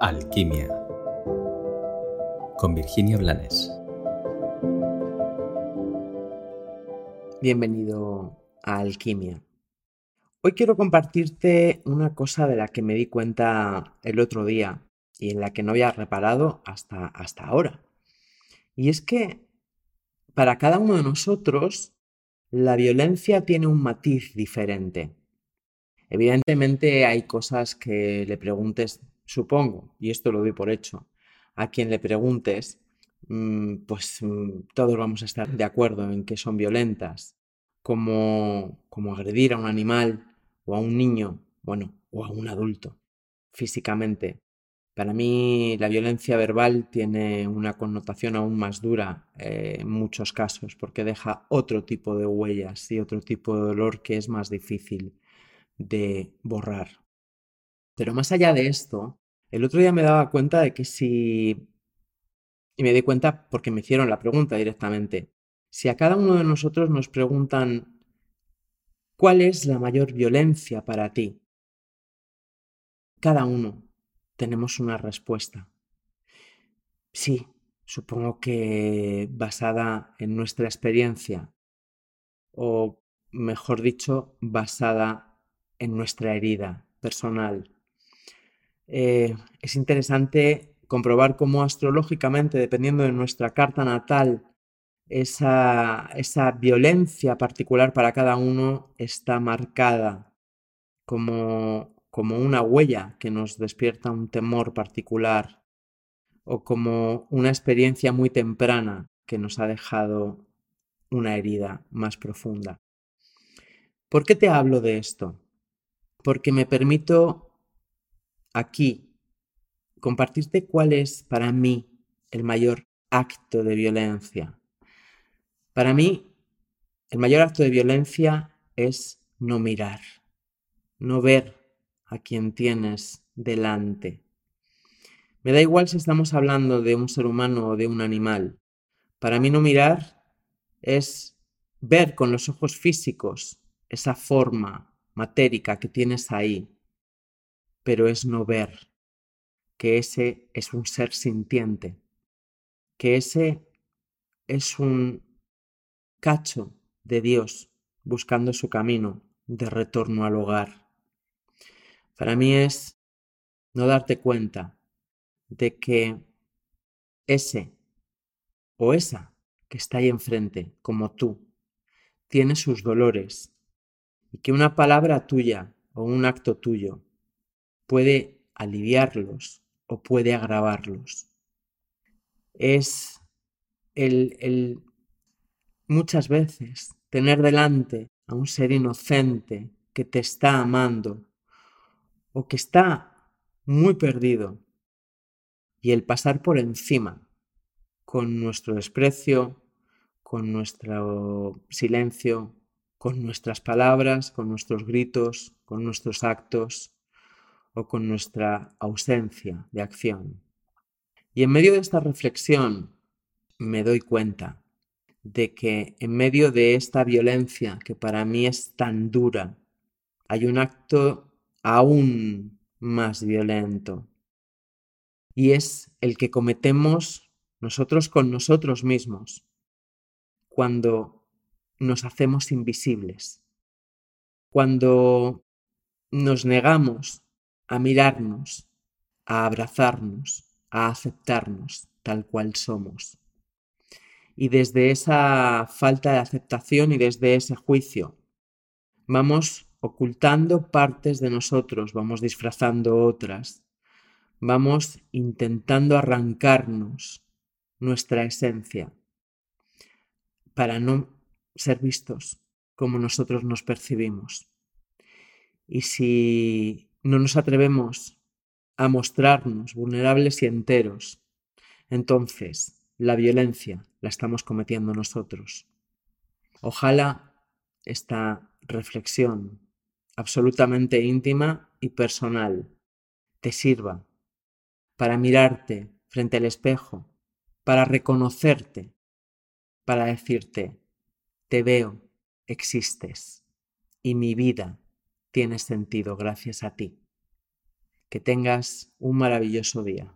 Alquimia con Virginia Blanes. Bienvenido a Alquimia. Hoy quiero compartirte una cosa de la que me di cuenta el otro día y en la que no había reparado hasta, hasta ahora. Y es que para cada uno de nosotros la violencia tiene un matiz diferente. Evidentemente hay cosas que le preguntes, supongo, y esto lo doy por hecho, a quien le preguntes, mm, pues mm, todos vamos a estar de acuerdo en que son violentas, como, como agredir a un animal o a un niño, bueno, o a un adulto, físicamente. Para mí la violencia verbal tiene una connotación aún más dura eh, en muchos casos porque deja otro tipo de huellas y otro tipo de dolor que es más difícil de borrar. Pero más allá de esto, el otro día me daba cuenta de que si... Y me di cuenta porque me hicieron la pregunta directamente. Si a cada uno de nosotros nos preguntan ¿cuál es la mayor violencia para ti? Cada uno tenemos una respuesta. Sí, supongo que basada en nuestra experiencia, o mejor dicho, basada en nuestra herida personal. Eh, es interesante comprobar cómo astrológicamente, dependiendo de nuestra carta natal, esa, esa violencia particular para cada uno está marcada como como una huella que nos despierta un temor particular o como una experiencia muy temprana que nos ha dejado una herida más profunda. ¿Por qué te hablo de esto? Porque me permito aquí compartirte cuál es para mí el mayor acto de violencia. Para mí, el mayor acto de violencia es no mirar, no ver a quien tienes delante. Me da igual si estamos hablando de un ser humano o de un animal. Para mí no mirar es ver con los ojos físicos esa forma matérica que tienes ahí, pero es no ver que ese es un ser sintiente, que ese es un cacho de Dios buscando su camino de retorno al hogar. Para mí es no darte cuenta de que ese o esa que está ahí enfrente, como tú, tiene sus dolores y que una palabra tuya o un acto tuyo puede aliviarlos o puede agravarlos. Es el, el muchas veces tener delante a un ser inocente que te está amando o que está muy perdido y el pasar por encima con nuestro desprecio, con nuestro silencio, con nuestras palabras, con nuestros gritos, con nuestros actos o con nuestra ausencia de acción. Y en medio de esta reflexión me doy cuenta de que en medio de esta violencia que para mí es tan dura, hay un acto aún más violento. Y es el que cometemos nosotros con nosotros mismos cuando nos hacemos invisibles, cuando nos negamos a mirarnos, a abrazarnos, a aceptarnos tal cual somos. Y desde esa falta de aceptación y desde ese juicio vamos ocultando partes de nosotros, vamos disfrazando otras, vamos intentando arrancarnos nuestra esencia para no ser vistos como nosotros nos percibimos. Y si no nos atrevemos a mostrarnos vulnerables y enteros, entonces la violencia la estamos cometiendo nosotros. Ojalá esta reflexión absolutamente íntima y personal te sirva para mirarte frente al espejo, para reconocerte, para decirte, te veo, existes y mi vida tiene sentido gracias a ti. Que tengas un maravilloso día.